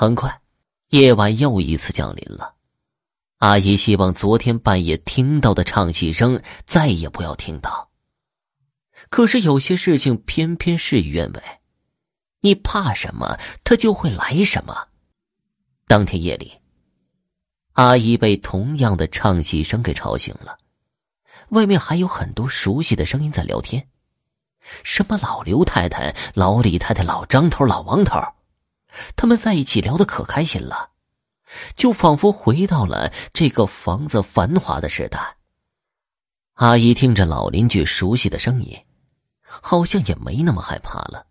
很快，夜晚又一次降临了。阿姨希望昨天半夜听到的唱戏声再也不要听到。可是有些事情偏偏事与愿违，你怕什么，它就会来什么。当天夜里，阿姨被同样的唱戏声给吵醒了。外面还有很多熟悉的声音在聊天，什么老刘太太、老李太太、老张头、老王头，他们在一起聊得可开心了，就仿佛回到了这个房子繁华的时代。阿姨听着老邻居熟悉的声音，好像也没那么害怕了。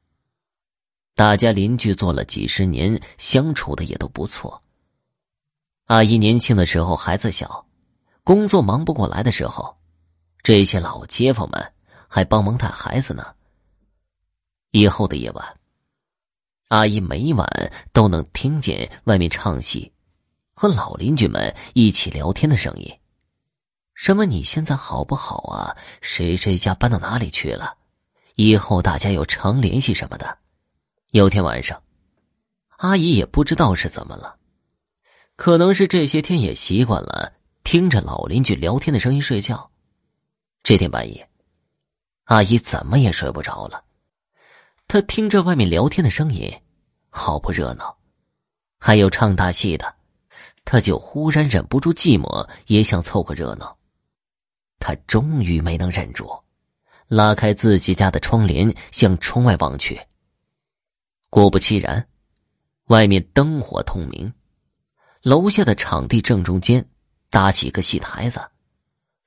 大家邻居做了几十年，相处的也都不错。阿姨年轻的时候孩子小，工作忙不过来的时候。这些老街坊们还帮忙带孩子呢。以后的夜晚，阿姨每晚都能听见外面唱戏，和老邻居们一起聊天的声音。什么？你现在好不好啊？谁谁家搬到哪里去了？以后大家有常联系什么的。有天晚上，阿姨也不知道是怎么了，可能是这些天也习惯了听着老邻居聊天的声音睡觉。这天半夜，阿姨怎么也睡不着了。他听着外面聊天的声音，好不热闹，还有唱大戏的，他就忽然忍不住寂寞，也想凑个热闹。他终于没能忍住，拉开自己家的窗帘，向窗外望去。果不其然，外面灯火通明，楼下的场地正中间搭起一个戏台子。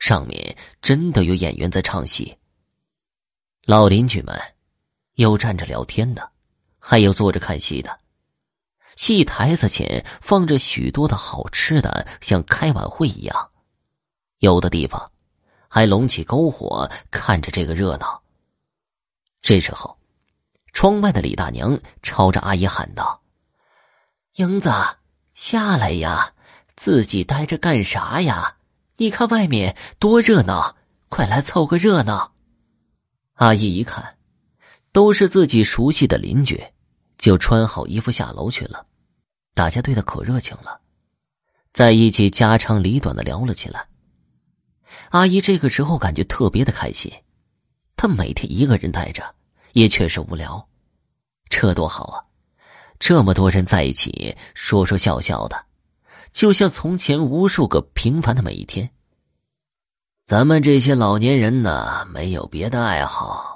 上面真的有演员在唱戏。老邻居们有站着聊天的，还有坐着看戏的。戏台子前放着许多的好吃的，像开晚会一样。有的地方还隆起篝火，看着这个热闹。这时候，窗外的李大娘朝着阿姨喊道：“英子，下来呀，自己待着干啥呀？”你看外面多热闹，快来凑个热闹！阿姨一看，都是自己熟悉的邻居，就穿好衣服下楼去了。大家对他可热情了，在一起家长里短的聊了起来。阿姨这个时候感觉特别的开心，她每天一个人待着，也确实无聊，这多好啊！这么多人在一起说说笑笑的。就像从前无数个平凡的每一天。咱们这些老年人呢，没有别的爱好，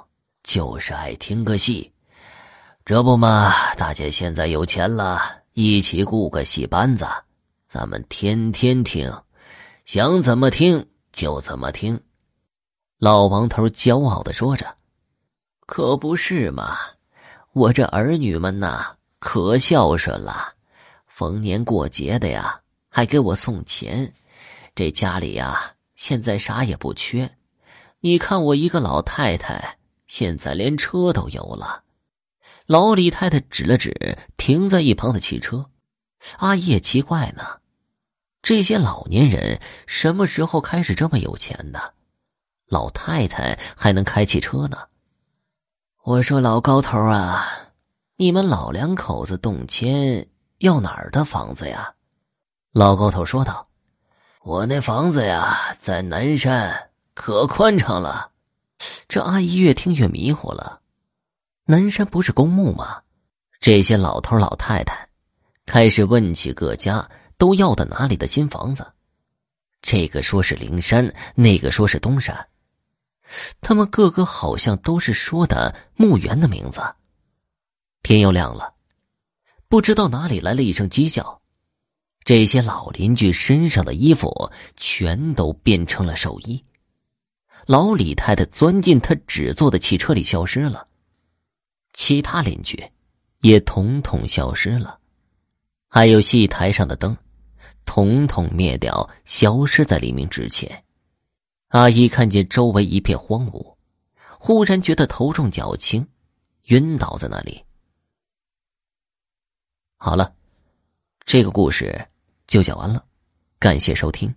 就是爱听个戏。这不嘛，大家现在有钱了，一起雇个戏班子，咱们天天听，想怎么听就怎么听。老王头骄傲的说着：“可不是嘛，我这儿女们呐，可孝顺了，逢年过节的呀。”还给我送钱，这家里呀，现在啥也不缺。你看我一个老太太，现在连车都有了。老李太太指了指停在一旁的汽车，阿姨也奇怪呢，这些老年人什么时候开始这么有钱的？老太太还能开汽车呢？我说老高头啊，你们老两口子动迁要哪儿的房子呀？老高头说道：“我那房子呀，在南山，可宽敞了。”这阿姨越听越迷糊了。南山不是公墓吗？这些老头老太太开始问起各家都要的哪里的新房子。这个说是灵山，那个说是东山，他们个个好像都是说的墓园的名字。天又亮了，不知道哪里来了一声鸡叫。这些老邻居身上的衣服全都变成了寿衣，老李太太钻进他纸做的汽车里消失了，其他邻居也统统消失了，还有戏台上的灯，统统灭掉，消失在黎明之前。阿姨看见周围一片荒芜，忽然觉得头重脚轻，晕倒在那里。好了，这个故事。就讲完了，感谢收听。